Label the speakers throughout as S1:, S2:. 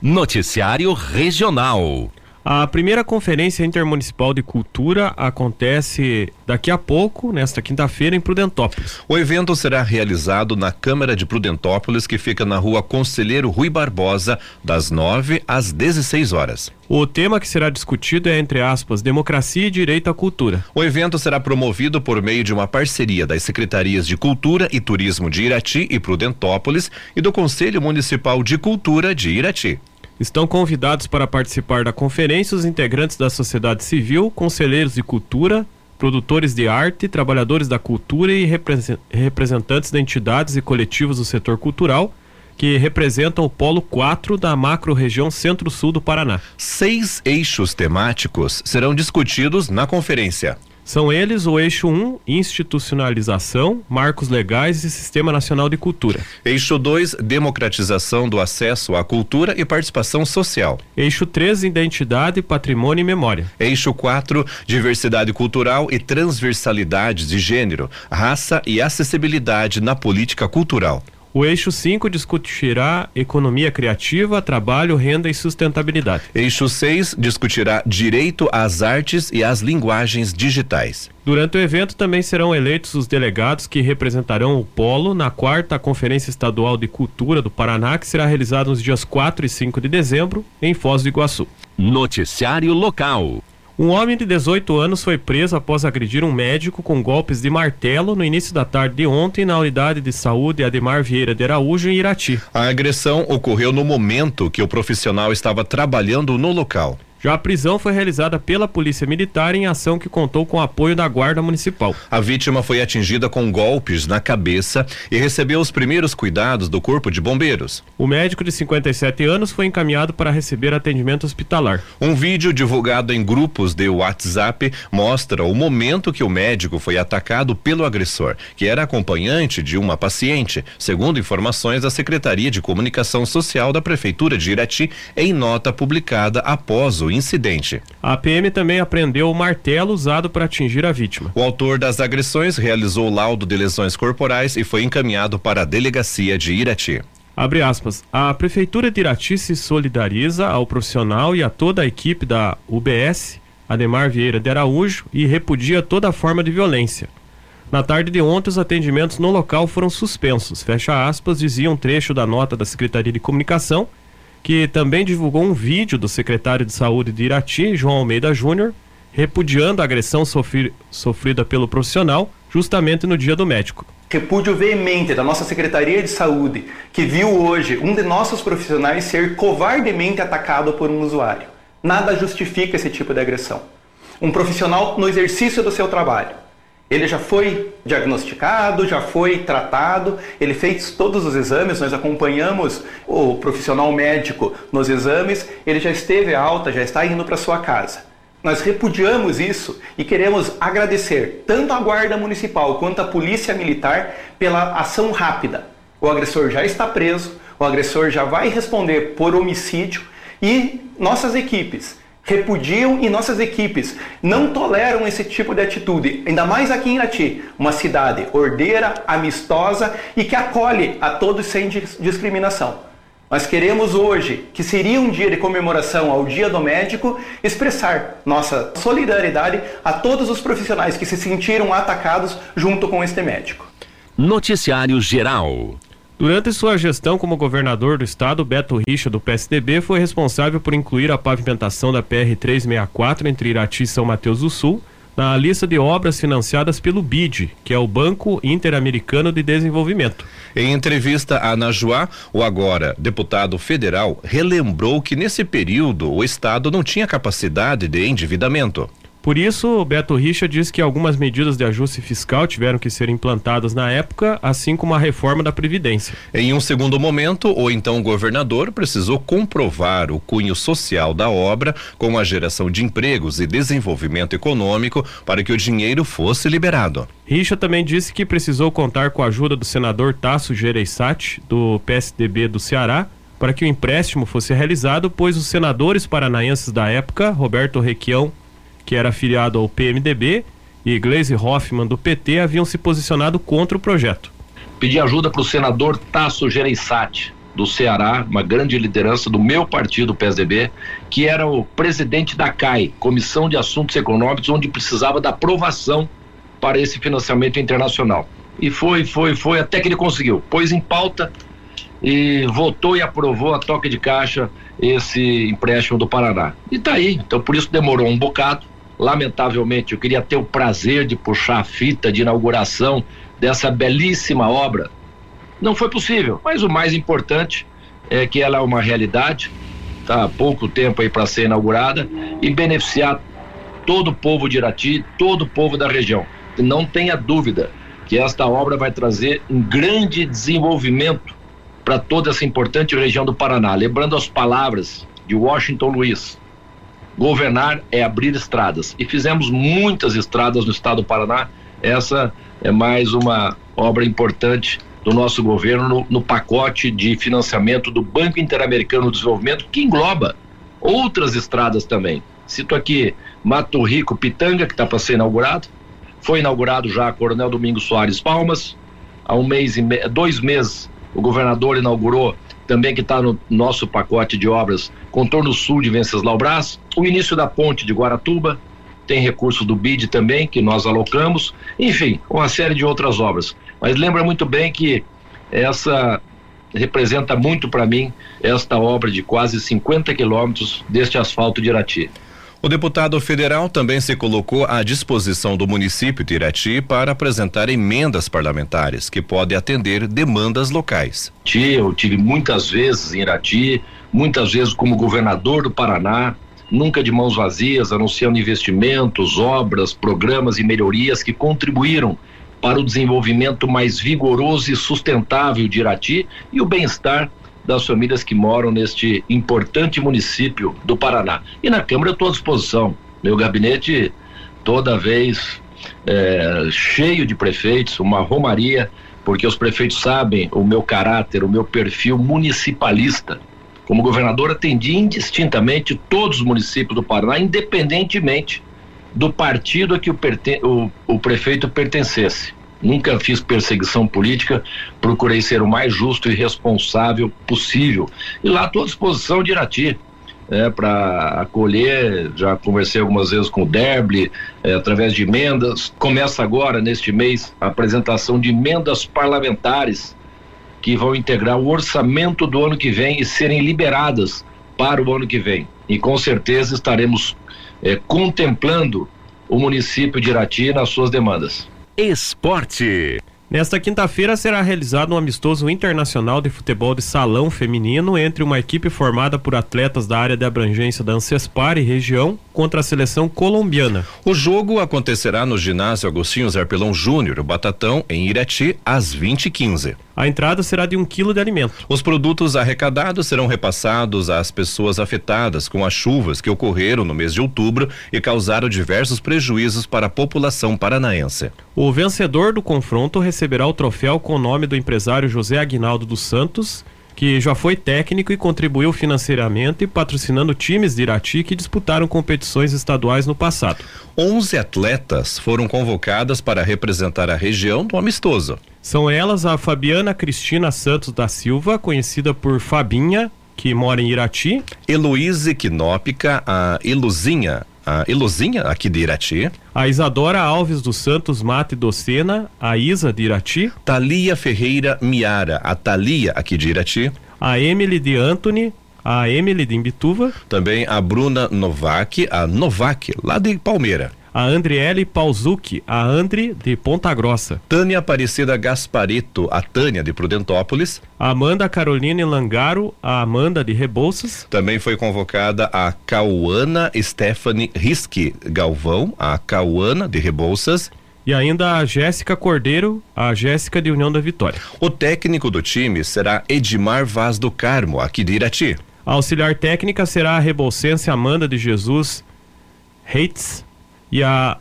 S1: Noticiário Regional.
S2: A primeira Conferência Intermunicipal de Cultura acontece daqui a pouco, nesta quinta-feira, em Prudentópolis.
S3: O evento será realizado na Câmara de Prudentópolis, que fica na rua Conselheiro Rui Barbosa, das 9 às 16 horas.
S2: O tema que será discutido é, entre aspas, democracia e direito à cultura.
S3: O evento será promovido por meio de uma parceria das Secretarias de Cultura e Turismo de Irati e Prudentópolis e do Conselho Municipal de Cultura de Irati.
S2: Estão convidados para participar da conferência os integrantes da sociedade civil, conselheiros de cultura, produtores de arte, trabalhadores da cultura e representantes de entidades e coletivos do setor cultural que representam o polo 4 da macro-região Centro-Sul do Paraná.
S3: Seis eixos temáticos serão discutidos na conferência.
S2: São eles o eixo 1, institucionalização, marcos legais e sistema nacional de cultura.
S3: Eixo 2, democratização do acesso à cultura e participação social.
S2: Eixo 3, identidade, patrimônio e memória.
S3: Eixo 4, diversidade cultural e transversalidade de gênero, raça e acessibilidade na política cultural.
S2: O eixo 5 discutirá economia criativa, trabalho, renda e sustentabilidade.
S3: Eixo 6 discutirá direito às artes e às linguagens digitais.
S2: Durante o evento também serão eleitos os delegados que representarão o Polo na quarta Conferência Estadual de Cultura do Paraná, que será realizada nos dias 4 e 5 de dezembro, em Foz do Iguaçu.
S1: Noticiário Local.
S2: Um homem de 18 anos foi preso após agredir um médico com golpes de martelo no início da tarde de ontem na unidade de saúde Ademar Vieira de Araújo, em Irati.
S3: A agressão ocorreu no momento que o profissional estava trabalhando no local.
S2: Já a prisão foi realizada pela Polícia Militar em ação que contou com o apoio da Guarda Municipal.
S3: A vítima foi atingida com golpes na cabeça e recebeu os primeiros cuidados do Corpo de Bombeiros.
S2: O médico de 57 anos foi encaminhado para receber atendimento hospitalar.
S3: Um vídeo divulgado em grupos de WhatsApp mostra o momento que o médico foi atacado pelo agressor, que era acompanhante de uma paciente, segundo informações da Secretaria de Comunicação Social da Prefeitura de Irati, em nota publicada após o incidente.
S2: A PM também apreendeu o martelo usado para atingir a vítima.
S3: O autor das agressões realizou laudo de lesões corporais e foi encaminhado para a delegacia de Irati.
S2: Abre aspas. A Prefeitura de Irati se solidariza ao profissional e a toda a equipe da UBS, Ademar Vieira de Araújo, e repudia toda forma de violência. Na tarde de ontem, os atendimentos no local foram suspensos. Fecha aspas, dizia um trecho da nota da Secretaria de Comunicação que também divulgou um vídeo do secretário de Saúde de Irati, João Almeida Júnior, repudiando a agressão sofri sofrida pelo profissional justamente no dia do médico.
S4: Repúdio veemente da nossa Secretaria de Saúde, que viu hoje um de nossos profissionais ser covardemente atacado por um usuário. Nada justifica esse tipo de agressão. Um profissional no exercício do seu trabalho ele já foi diagnosticado, já foi tratado, ele fez todos os exames, nós acompanhamos o profissional médico nos exames, ele já esteve alta, já está indo para sua casa. Nós repudiamos isso e queremos agradecer tanto à Guarda Municipal quanto à Polícia Militar pela ação rápida. O agressor já está preso, o agressor já vai responder por homicídio e nossas equipes repudiam e nossas equipes não toleram esse tipo de atitude, ainda mais aqui em Irati, uma cidade ordeira, amistosa e que acolhe a todos sem discriminação. Nós queremos hoje, que seria um dia de comemoração ao Dia do Médico, expressar nossa solidariedade a todos os profissionais que se sentiram atacados junto com este médico.
S1: Noticiário Geral.
S2: Durante sua gestão como governador do estado, Beto Richa, do PSDB, foi responsável por incluir a pavimentação da PR-364 entre Irati e São Mateus do Sul na lista de obras financiadas pelo BID, que é o Banco Interamericano de Desenvolvimento.
S3: Em entrevista à Najuá, o agora deputado federal relembrou que nesse período o Estado não tinha capacidade de endividamento.
S2: Por isso, Beto Richa diz que algumas medidas de ajuste fiscal tiveram que ser implantadas na época, assim como a reforma da Previdência.
S3: Em um segundo momento, o então governador precisou comprovar o cunho social da obra com a geração de empregos e desenvolvimento econômico para que o dinheiro fosse liberado.
S2: Richa também disse que precisou contar com a ajuda do senador Tasso Gereissati, do PSDB do Ceará, para que o empréstimo fosse realizado, pois os senadores paranaenses da época, Roberto Requião que era afiliado ao PMDB, e Gleisi Hoffmann, do PT, haviam se posicionado contra o projeto.
S5: Pedi ajuda para o senador Tasso Gereissati, do Ceará, uma grande liderança do meu partido, PSDB, que era o presidente da CAI, Comissão de Assuntos Econômicos, onde precisava da aprovação para esse financiamento internacional. E foi, foi, foi, até que ele conseguiu. Pôs em pauta e votou e aprovou a toque de caixa esse empréstimo do Paraná. E está aí. Então por isso demorou um bocado. Lamentavelmente, eu queria ter o prazer de puxar a fita de inauguração dessa belíssima obra. Não foi possível, mas o mais importante é que ela é uma realidade, está há pouco tempo aí para ser inaugurada e beneficiar todo o povo de Irati, todo o povo da região. Não tenha dúvida que esta obra vai trazer um grande desenvolvimento para toda essa importante região do Paraná. Lembrando as palavras de Washington Luiz: governar é abrir estradas. E fizemos muitas estradas no estado do Paraná. Essa é mais uma obra importante do nosso governo no, no pacote de financiamento do Banco Interamericano de Desenvolvimento, que engloba outras estradas também. Cito aqui Mato Rico Pitanga, que está para ser inaugurado. Foi inaugurado já Coronel Domingos Soares Palmas. Há um mês e me... dois meses o governador inaugurou também que está no nosso pacote de obras contorno sul de Venceslau Brás, o início da ponte de Guaratuba, tem recurso do BID também, que nós alocamos, enfim, uma série de outras obras. Mas lembra muito bem que essa representa muito para mim esta obra de quase 50 quilômetros deste asfalto de Irati.
S3: O deputado federal também se colocou à disposição do município de Irati para apresentar emendas parlamentares que podem atender demandas locais.
S5: Eu tive muitas vezes em Irati, muitas vezes como governador do Paraná, nunca de mãos vazias, anunciando investimentos, obras, programas e melhorias que contribuíram para o desenvolvimento mais vigoroso e sustentável de Irati e o bem-estar das famílias que moram neste importante município do Paraná. E na Câmara eu estou à disposição. Meu gabinete, toda vez é, cheio de prefeitos, uma romaria, porque os prefeitos sabem o meu caráter, o meu perfil municipalista. Como governador, atendi indistintamente todos os municípios do Paraná, independentemente do partido a que o, o, o prefeito pertencesse. Nunca fiz perseguição política, procurei ser o mais justo e responsável possível. E lá estou à disposição de Irati. É, para acolher, já conversei algumas vezes com o Derble, é, através de emendas. Começa agora, neste mês, a apresentação de emendas parlamentares que vão integrar o orçamento do ano que vem e serem liberadas para o ano que vem. E com certeza estaremos é, contemplando o município de Irati nas suas demandas.
S1: Esporte.
S2: Nesta quinta-feira será realizado um amistoso internacional de futebol de salão feminino entre uma equipe formada por atletas da área de abrangência da Ancespar e região contra a seleção colombiana.
S3: O jogo acontecerá no ginásio Agostinho Zerpelão Júnior, Batatão, em Irati, às 20h15.
S2: A entrada será de um quilo de alimento.
S3: Os produtos arrecadados serão repassados às pessoas afetadas com as chuvas que ocorreram no mês de outubro e causaram diversos prejuízos para a população paranaense.
S2: O vencedor do confronto receberá o troféu com o nome do empresário José Aguinaldo dos Santos que já foi técnico e contribuiu financeiramente patrocinando times de Irati que disputaram competições estaduais no passado.
S3: 11 atletas foram convocadas para representar a região do amistoso.
S2: São elas a Fabiana Cristina Santos da Silva, conhecida por Fabinha, que mora em Irati.
S3: Heloíse Quinópica, a Eluzinha, a Eluzinha aqui de Irati.
S2: A Isadora Alves dos Santos Mate Docena, a Isa de Irati.
S3: Thalia Ferreira Miara, a Thalia aqui de Irati.
S2: A Emily de Anthony, a Emily de Imbituva.
S3: Também a Bruna Novak, a Novak, lá de Palmeira
S2: a Andriele Pauzucchi, a Andri de Ponta Grossa.
S3: Tânia Aparecida Gasparito, a Tânia de Prudentópolis.
S2: Amanda Caroline Langaro, a Amanda de Rebouças.
S3: Também foi convocada a Cauana Stephanie Risque Galvão, a Cauana de Rebouças
S2: e ainda a Jéssica Cordeiro, a Jéssica de União da Vitória.
S3: O técnico do time será Edmar Vaz do Carmo, aqui de Irati.
S2: A auxiliar técnica será a rebolsense Amanda de Jesus Reitz e a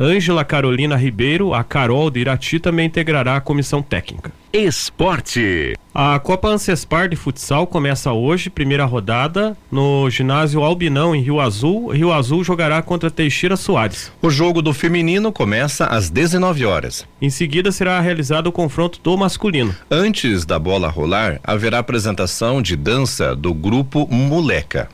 S2: Ângela Carolina Ribeiro, a Carol de Irati, também integrará a comissão técnica.
S1: Esporte.
S2: A Copa Ancespar de Futsal começa hoje, primeira rodada, no ginásio Albinão, em Rio Azul. Rio Azul jogará contra Teixeira Soares.
S3: O jogo do feminino começa às 19 horas.
S2: Em seguida será realizado o confronto do masculino.
S3: Antes da bola rolar, haverá apresentação de dança do grupo Moleca.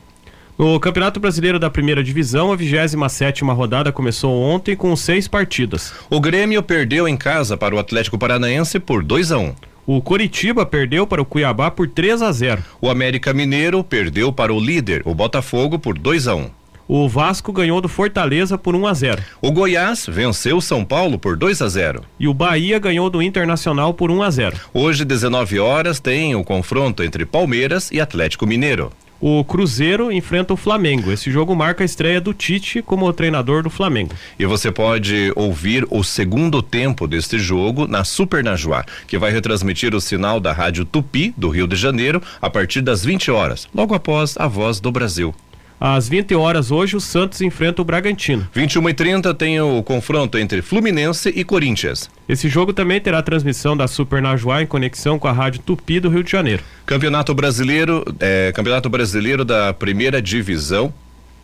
S2: No Campeonato Brasileiro da Primeira Divisão, a 27 rodada começou ontem com seis partidas.
S3: O Grêmio perdeu em casa para o Atlético Paranaense por 2 a 1.
S2: O Coritiba perdeu para o Cuiabá por 3 a 0.
S3: O América Mineiro perdeu para o líder, o Botafogo, por 2 a 1.
S2: O Vasco ganhou do Fortaleza por 1 a 0.
S3: O Goiás venceu o São Paulo por 2 a 0.
S2: E o Bahia ganhou do Internacional por 1 a 0.
S3: Hoje, 19 horas, tem o confronto entre Palmeiras e Atlético Mineiro
S2: o Cruzeiro enfrenta o Flamengo. Esse jogo marca a estreia do Tite como treinador do Flamengo.
S3: E você pode ouvir o segundo tempo deste jogo na Super Najuá, que vai retransmitir o sinal da Rádio Tupi do Rio de Janeiro a partir das 20 horas, logo após a Voz do Brasil.
S2: Às 20 horas hoje, o Santos enfrenta o Bragantino.
S3: 21 e 30 tem o confronto entre Fluminense e Corinthians.
S2: Esse jogo também terá transmissão da Super Najuá em conexão com a Rádio Tupi do Rio de Janeiro.
S3: Campeonato Brasileiro, é, Campeonato Brasileiro da Primeira Divisão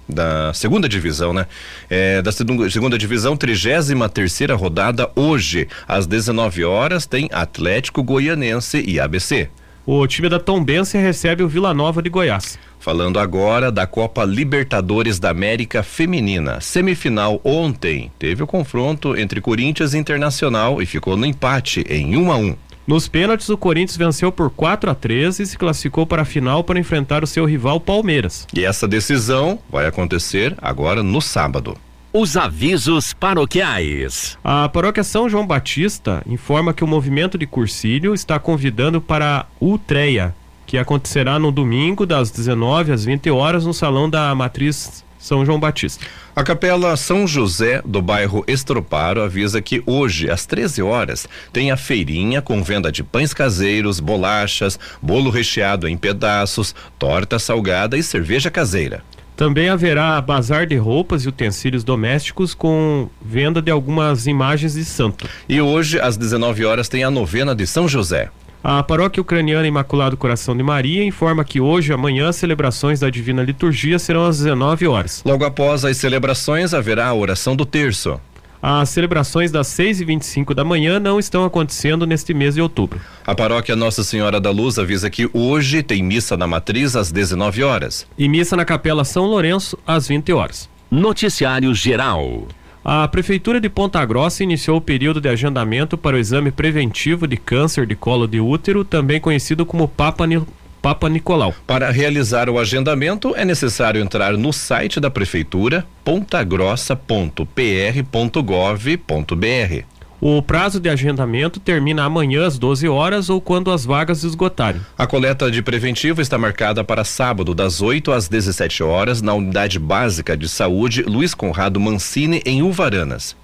S3: da segunda divisão, né? É, da segunda divisão, 33 terceira rodada hoje às 19 horas tem Atlético Goianense e ABC.
S2: O time da Tombense recebe o Vila Nova de Goiás.
S3: Falando agora da Copa Libertadores da América Feminina. Semifinal ontem teve o confronto entre Corinthians e Internacional e ficou no empate em 1 um a 1. Um.
S2: Nos pênaltis, o Corinthians venceu por 4 a 13 e se classificou para a final para enfrentar o seu rival Palmeiras.
S3: E essa decisão vai acontecer agora no sábado.
S1: Os avisos paroquiais.
S2: A paróquia São João Batista informa que o movimento de Cursílio está convidando para a Utreia, que acontecerá no domingo, das 19 às 20 horas, no salão da Matriz São João Batista.
S3: A Capela São José, do bairro Estroparo, avisa que hoje, às 13 horas, tem a feirinha com venda de pães caseiros, bolachas, bolo recheado em pedaços, torta salgada e cerveja caseira.
S2: Também haverá bazar de roupas e utensílios domésticos com venda de algumas imagens de santo.
S3: E hoje, às 19 horas, tem a novena de São José.
S2: A paróquia ucraniana Imaculado Coração de Maria informa que hoje e amanhã as celebrações da Divina Liturgia serão às 19 horas.
S3: Logo após as celebrações haverá a oração do terço.
S2: As celebrações das 6 e 25 da manhã não estão acontecendo neste mês de outubro.
S3: A paróquia Nossa Senhora da Luz avisa que hoje tem missa na matriz às 19 horas.
S2: E missa na Capela São Lourenço às 20 horas.
S1: Noticiário Geral.
S2: A Prefeitura de Ponta Grossa iniciou o período de agendamento para o exame preventivo de câncer de colo de útero, também conhecido como Papa, Papa Nicolau.
S3: Para realizar o agendamento, é necessário entrar no site da Prefeitura, pontagrossa.pr.gov.br.
S2: O prazo de agendamento termina amanhã às 12 horas ou quando as vagas esgotarem.
S3: A coleta de preventivo está marcada para sábado, das 8 às 17 horas, na Unidade Básica de Saúde Luiz Conrado Mancini, em Uvaranas.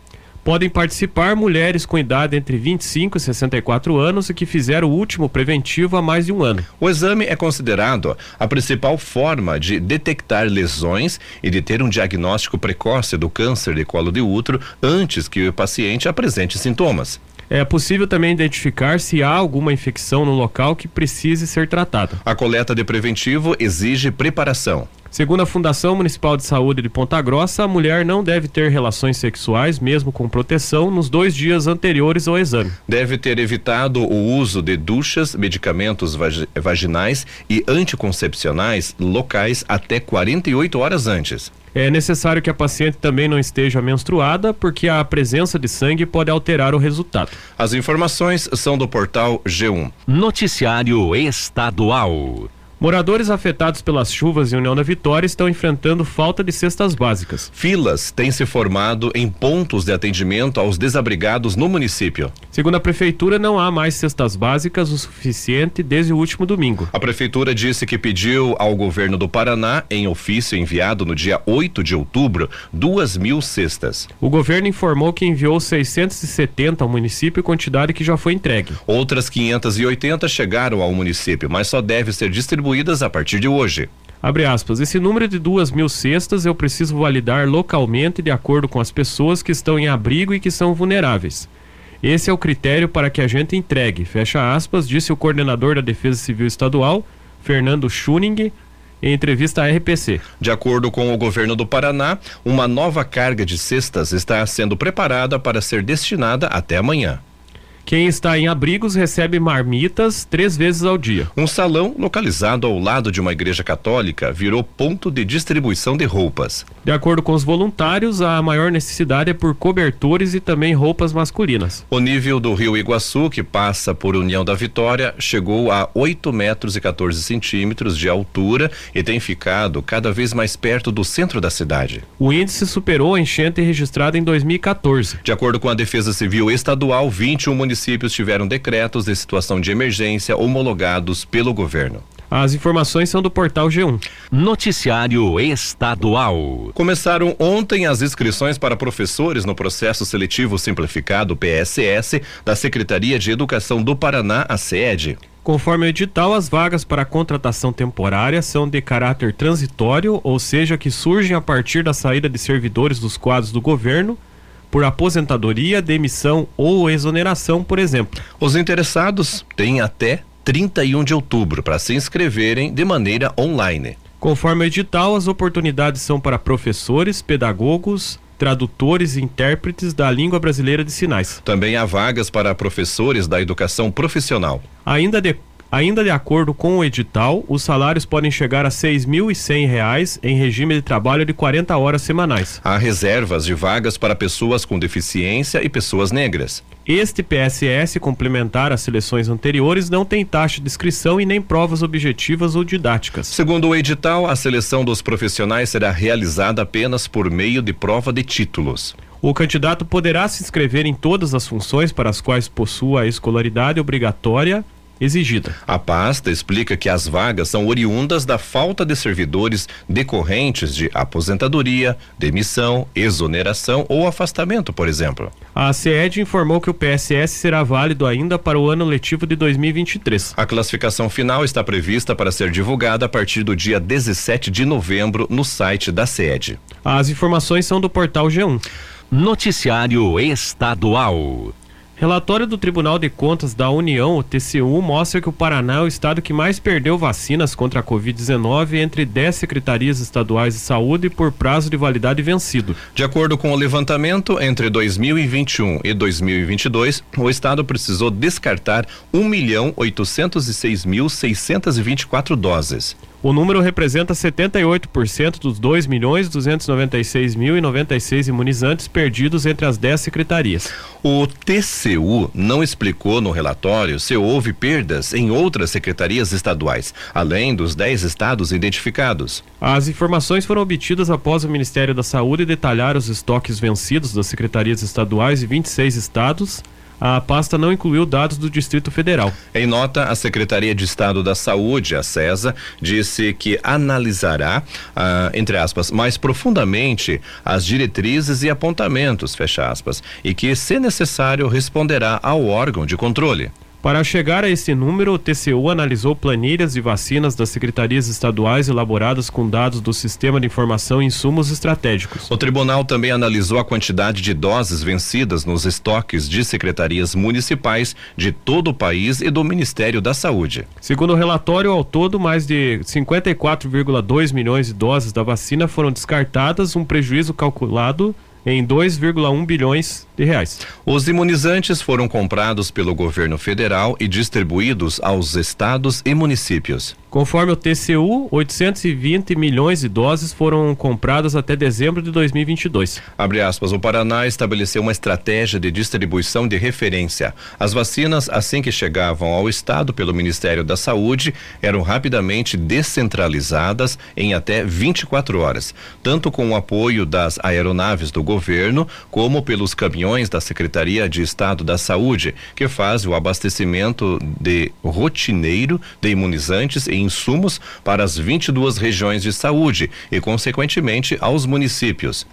S2: Podem participar mulheres com idade entre 25 e 64 anos e que fizeram o último preventivo há mais de um ano.
S3: O exame é considerado a principal forma de detectar lesões e de ter um diagnóstico precoce do câncer de colo de útero antes que o paciente apresente sintomas.
S2: É possível também identificar se há alguma infecção no local que precise ser tratada.
S3: A coleta de preventivo exige preparação.
S2: Segundo a Fundação Municipal de Saúde de Ponta Grossa, a mulher não deve ter relações sexuais, mesmo com proteção, nos dois dias anteriores ao exame.
S3: Deve ter evitado o uso de duchas, medicamentos vaginais e anticoncepcionais locais até 48 horas antes.
S2: É necessário que a paciente também não esteja menstruada, porque a presença de sangue pode alterar o resultado.
S3: As informações são do portal G1.
S1: Noticiário Estadual.
S2: Moradores afetados pelas chuvas em União da Vitória estão enfrentando falta de cestas básicas.
S3: Filas têm se formado em pontos de atendimento aos desabrigados no município.
S2: Segundo a prefeitura, não há mais cestas básicas o suficiente desde o último domingo.
S3: A prefeitura disse que pediu ao governo do Paraná, em ofício enviado no dia 8 de outubro, duas mil cestas.
S2: O governo informou que enviou 670 ao município, quantidade que já foi entregue.
S3: Outras 580 chegaram ao município, mas só deve ser distribuída distribuídas a partir de hoje.
S2: Abre aspas. Esse número de duas mil cestas eu preciso validar localmente de acordo com as pessoas que estão em abrigo e que são vulneráveis. Esse é o critério para que a gente entregue. Fecha aspas, disse o coordenador da Defesa Civil Estadual, Fernando Schuning, em entrevista à RPC.
S3: De acordo com o governo do Paraná, uma nova carga de cestas está sendo preparada para ser destinada até amanhã.
S2: Quem está em abrigos recebe marmitas três vezes ao dia.
S3: Um salão localizado ao lado de uma igreja católica virou ponto de distribuição de roupas.
S2: De acordo com os voluntários, a maior necessidade é por cobertores e também roupas masculinas.
S3: O nível do rio Iguaçu, que passa por União da Vitória, chegou a 8 metros e 14 centímetros de altura e tem ficado cada vez mais perto do centro da cidade.
S2: O índice superou a enchente registrada em 2014.
S3: De acordo com a Defesa Civil Estadual, 21 municípios municípios tiveram decretos de situação de emergência homologados pelo governo.
S2: As informações são do portal G1.
S1: Noticiário Estadual.
S3: Começaram ontem as inscrições para professores no processo seletivo simplificado PSS da Secretaria de Educação do Paraná, a SED.
S2: Conforme o edital, as vagas para contratação temporária são de caráter transitório, ou seja, que surgem a partir da saída de servidores dos quadros do governo por aposentadoria, demissão ou exoneração, por exemplo.
S3: Os interessados têm até 31 de outubro para se inscreverem de maneira online.
S2: Conforme o edital, as oportunidades são para professores, pedagogos, tradutores e intérpretes da língua brasileira de sinais.
S3: Também há vagas para professores da educação profissional.
S2: Ainda de Ainda de acordo com o edital, os salários podem chegar a R$ 6.100 em regime de trabalho de 40 horas semanais.
S3: Há reservas de vagas para pessoas com deficiência e pessoas negras.
S2: Este PSS, complementar às seleções anteriores, não tem taxa de inscrição e nem provas objetivas ou didáticas.
S3: Segundo o edital, a seleção dos profissionais será realizada apenas por meio de prova de títulos.
S2: O candidato poderá se inscrever em todas as funções para as quais possua a escolaridade obrigatória exigida.
S3: A pasta explica que as vagas são oriundas da falta de servidores decorrentes de aposentadoria, demissão, exoneração ou afastamento, por exemplo.
S2: A CED informou que o PSS será válido ainda para o ano letivo de 2023.
S3: A classificação final está prevista para ser divulgada a partir do dia 17 de novembro no site da CED.
S2: As informações são do portal G1.
S1: Noticiário Estadual.
S2: Relatório do Tribunal de Contas da União, o TCU, mostra que o Paraná é o estado que mais perdeu vacinas contra a Covid-19 entre 10 secretarias estaduais de saúde por prazo de validade vencido.
S3: De acordo com o levantamento, entre 2021 e 2022, o estado precisou descartar 1 milhão 806 mil 624 doses.
S2: O número representa 78% dos 2 milhões 296 mil e 96 imunizantes perdidos entre as 10 secretarias.
S3: O TCU não explicou no relatório se houve perdas em outras secretarias estaduais, além dos 10 estados identificados.
S2: As informações foram obtidas após o Ministério da Saúde detalhar os estoques vencidos das secretarias estaduais de 26 estados a pasta não incluiu dados do Distrito Federal.
S3: Em nota, a Secretaria de Estado da Saúde, a CESA, disse que analisará, ah, entre aspas, mais profundamente as diretrizes e apontamentos, fecha aspas, e que, se necessário, responderá ao órgão de controle.
S2: Para chegar a esse número, o TCU analisou planilhas de vacinas das secretarias estaduais elaboradas com dados do Sistema de Informação e Insumos Estratégicos.
S3: O tribunal também analisou a quantidade de doses vencidas nos estoques de secretarias municipais de todo o país e do Ministério da Saúde.
S2: Segundo o relatório, ao todo, mais de 54,2 milhões de doses da vacina foram descartadas, um prejuízo calculado em 2,1 bilhões de reais.
S3: Os imunizantes foram comprados pelo governo federal e distribuídos aos estados e municípios.
S2: Conforme o TCU, 820 milhões de doses foram compradas até dezembro de 2022.
S3: Abre aspas, o Paraná estabeleceu uma estratégia de distribuição de referência. As vacinas, assim que chegavam ao estado pelo Ministério da Saúde, eram rapidamente descentralizadas em até 24 horas, tanto com o apoio das aeronaves do governo, como pelos caminhões da Secretaria de Estado da Saúde, que faz o abastecimento de rotineiro de imunizantes insumos para as 22 regiões de saúde e, consequentemente, aos municípios.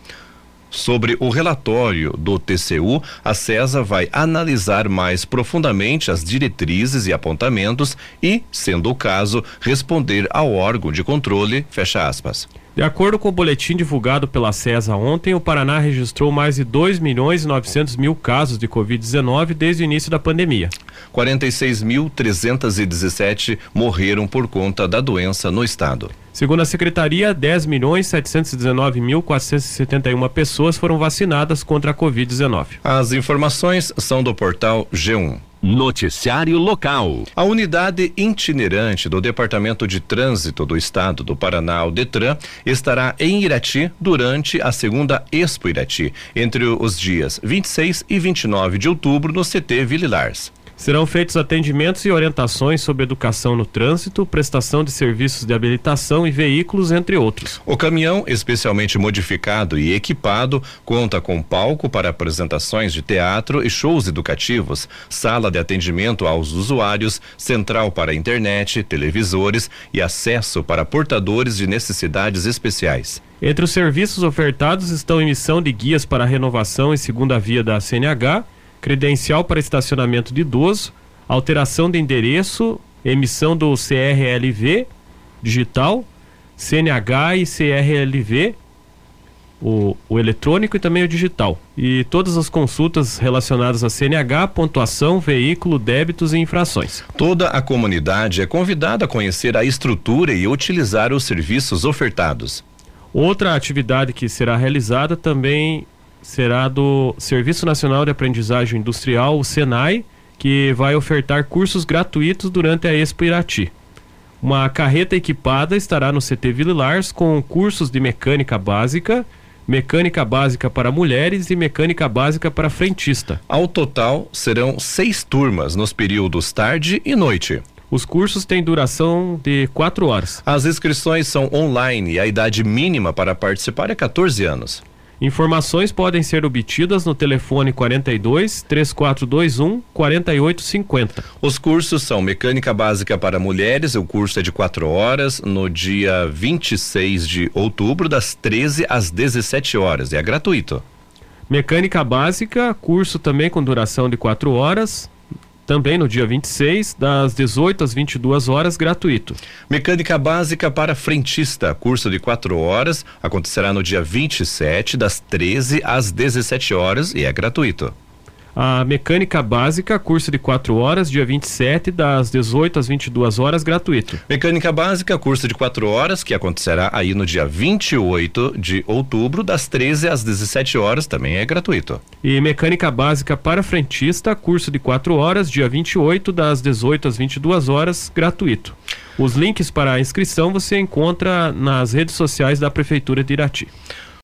S3: Sobre o relatório do TCU, a CESA vai analisar mais profundamente as diretrizes e apontamentos e, sendo o caso, responder ao órgão de controle, fecha aspas.
S2: De acordo com o boletim divulgado pela CESA ontem, o Paraná registrou mais de 2 milhões e 900 mil casos de Covid-19 desde o início da pandemia.
S3: 46.317 morreram por conta da doença no estado.
S2: Segundo a secretaria, 10 milhões 719 mil 471 pessoas foram vacinadas contra a Covid-19.
S3: As informações são do portal G1.
S1: Noticiário local.
S3: A unidade itinerante do Departamento de Trânsito do Estado do Paraná, o Detran, estará em Irati durante a segunda Expo Irati, entre os dias 26 e 29 de outubro no CT Vililars.
S2: Serão feitos atendimentos e orientações sobre educação no trânsito, prestação de serviços de habilitação e veículos, entre outros.
S3: O caminhão, especialmente modificado e equipado, conta com palco para apresentações de teatro e shows educativos, sala de atendimento aos usuários, central para internet, televisores e acesso para portadores de necessidades especiais.
S2: Entre os serviços ofertados estão emissão de guias para renovação e segunda via da CNH credencial para estacionamento de idoso, alteração de endereço, emissão do CRLV digital, CNH e CRLV, o, o, eletrônico e também o digital. E todas as consultas relacionadas a CNH, pontuação, veículo, débitos e infrações.
S3: Toda a comunidade é convidada a conhecer a estrutura e utilizar os serviços ofertados.
S2: Outra atividade que será realizada também será do Serviço Nacional de Aprendizagem Industrial, o SENAI, que vai ofertar cursos gratuitos durante a Expo Irati. Uma carreta equipada estará no CT Vila com cursos de mecânica básica, mecânica básica para mulheres e mecânica básica para frentista.
S3: Ao total, serão seis turmas nos períodos tarde e noite.
S2: Os cursos têm duração de quatro horas.
S3: As inscrições são online e a idade mínima para participar é 14 anos.
S2: Informações podem ser obtidas no telefone 42 3421 4850.
S3: Os cursos são Mecânica Básica para Mulheres, o curso é de 4 horas, no dia 26 de outubro, das 13 às 17 horas. É gratuito.
S2: Mecânica Básica, curso também com duração de 4 horas, também no dia 26, das 18 às 22 horas, gratuito.
S3: Mecânica básica para frentista, curso de 4 horas, acontecerá no dia 27, das 13 às 17 horas e é gratuito.
S2: A mecânica básica, curso de 4 horas, dia 27, das 18 às 22 horas, gratuito.
S3: Mecânica básica, curso de 4 horas, que acontecerá aí no dia 28 de outubro, das 13 às 17 horas, também é gratuito.
S2: E mecânica básica para frentista, curso de 4 horas, dia 28, das 18 às 22 horas, gratuito. Os links para a inscrição você encontra nas redes sociais da Prefeitura de Irati.